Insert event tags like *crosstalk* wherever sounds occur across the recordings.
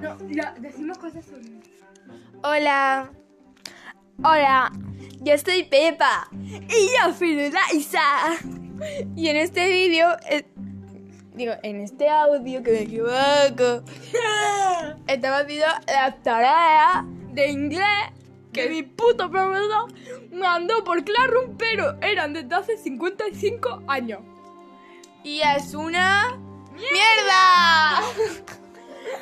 No, no, decimos cosas. Hola. Hola. Yo soy Pepa. Y yo soy Isa. Y en este vídeo. eh, digo, en este audio que me equivoco. *laughs* Estamos haciendo la tarea de inglés que mi puto profesor mandó por Classroom, pero eran desde hace 55 años. Y es una. ¡Mierda!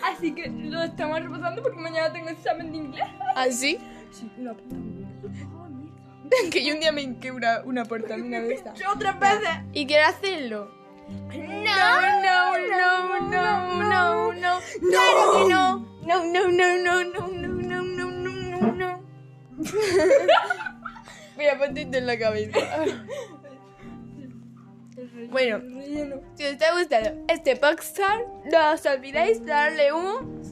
Así que lo estamos repasando porque mañana tengo examen de inglés. ¿Así? Sí, una puta mierda. Oh, mierda. que yo un día me hinqué una, una portamina de esta. Yo otras veces. Y quiero hacerlo. No, no, no, no, no, no. Claro que no. No, no, no, no, no, no, no, no, no, no, no. Mira, ponte esto en la cabeza. Bueno, si os está gustando este podcast, no os olvidéis darle un...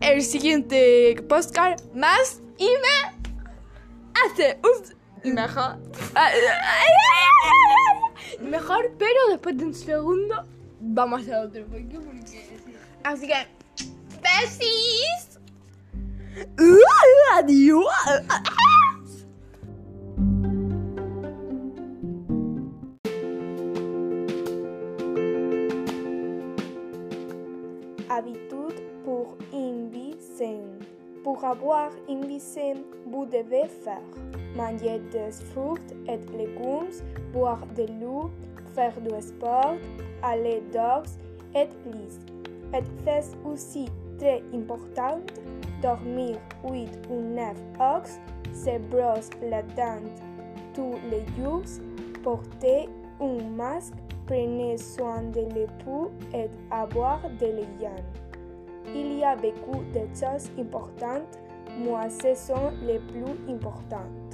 El siguiente podcast más y me hace un... Mejor. Mejor, pero después de un segundo vamos a otro. Porque sí. Así que... ¡Besis! ¡Adiós! Habitude pour une vie saine. Pour avoir une vie saine, vous devez faire manger des fruits et légumes, boire de l'eau, faire du sport, aller dehors et lire. Et c'est aussi très important dormir 8 ou 9 heures, se brosser la dent tous les jours, porter un masque, prenez soin de l'époux et avoir de l'hygiène. Il y a beaucoup de choses importantes, moi ce sont les plus importantes.